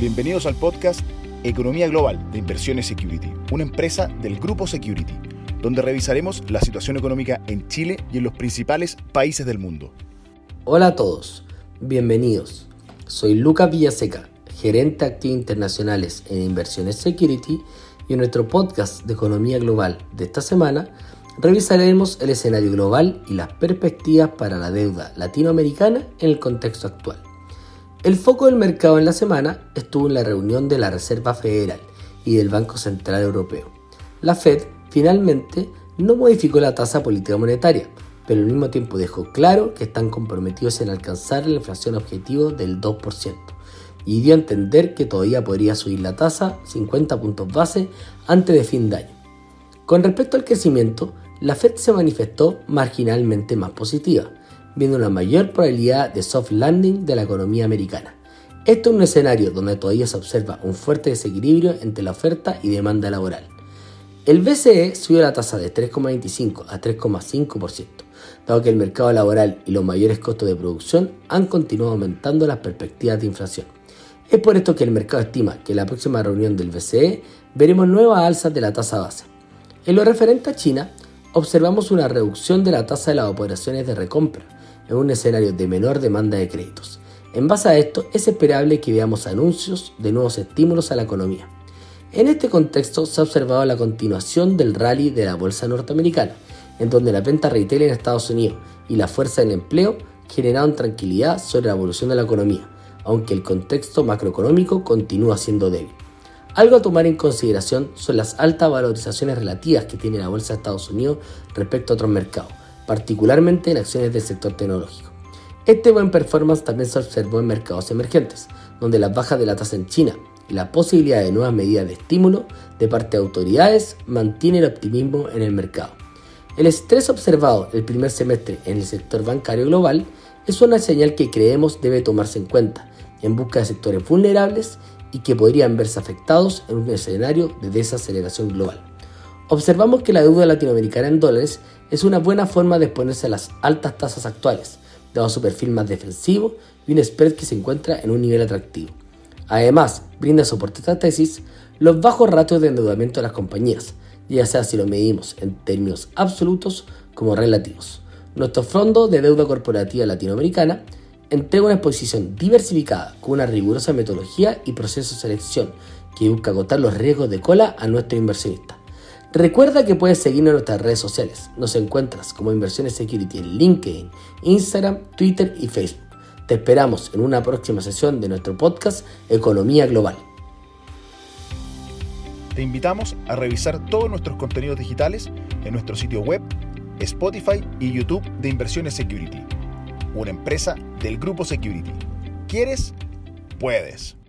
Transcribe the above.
Bienvenidos al podcast Economía Global de Inversiones Security, una empresa del Grupo Security, donde revisaremos la situación económica en Chile y en los principales países del mundo. Hola a todos, bienvenidos. Soy Lucas Villaseca, gerente de activos internacionales en Inversiones Security y en nuestro podcast de Economía Global de esta semana revisaremos el escenario global y las perspectivas para la deuda latinoamericana en el contexto actual. El foco del mercado en la semana estuvo en la reunión de la Reserva Federal y del Banco Central Europeo. La Fed finalmente no modificó la tasa política monetaria, pero al mismo tiempo dejó claro que están comprometidos en alcanzar la inflación objetivo del 2% y dio a entender que todavía podría subir la tasa 50 puntos base antes de fin de año. Con respecto al crecimiento, la Fed se manifestó marginalmente más positiva, viendo una mayor probabilidad de soft landing de la economía americana. Esto es un escenario donde todavía se observa un fuerte desequilibrio entre la oferta y demanda laboral. El BCE subió la tasa de 3,25 a 3,5%, dado que el mercado laboral y los mayores costos de producción han continuado aumentando las perspectivas de inflación. Es por esto que el mercado estima que en la próxima reunión del BCE veremos nuevas alzas de la tasa base. En lo referente a China, observamos una reducción de la tasa de las operaciones de recompra, en un escenario de menor demanda de créditos. En base a esto, es esperable que veamos anuncios de nuevos estímulos a la economía. En este contexto se ha observado la continuación del rally de la bolsa norteamericana, en donde la venta retail en Estados Unidos y la fuerza del empleo generaron tranquilidad sobre la evolución de la economía, aunque el contexto macroeconómico continúa siendo débil. Algo a tomar en consideración son las altas valorizaciones relativas que tiene la bolsa de Estados Unidos respecto a otros mercados, particularmente en acciones del sector tecnológico. Este buen performance también se observó en mercados emergentes, donde las bajas de la tasa en China y la posibilidad de nuevas medidas de estímulo de parte de autoridades mantiene el optimismo en el mercado. El estrés observado el primer semestre en el sector bancario global es una señal que creemos debe tomarse en cuenta en busca de sectores vulnerables y que podrían verse afectados en un escenario de desaceleración global. Observamos que la deuda latinoamericana en dólares es una buena forma de exponerse a las altas tasas actuales, dado su perfil más defensivo y un spread que se encuentra en un nivel atractivo. Además, brinda soporte a esta tesis los bajos ratios de endeudamiento de las compañías, ya sea si lo medimos en términos absolutos como relativos. Nuestro fondo de deuda corporativa latinoamericana entrega una exposición diversificada con una rigurosa metodología y proceso de selección que busca agotar los riesgos de cola a nuestros inversionistas. Recuerda que puedes seguirnos en nuestras redes sociales. Nos encuentras como Inversiones Security en LinkedIn, Instagram, Twitter y Facebook. Te esperamos en una próxima sesión de nuestro podcast Economía Global. Te invitamos a revisar todos nuestros contenidos digitales en nuestro sitio web, Spotify y YouTube de Inversiones Security, una empresa del Grupo Security. ¿Quieres? Puedes.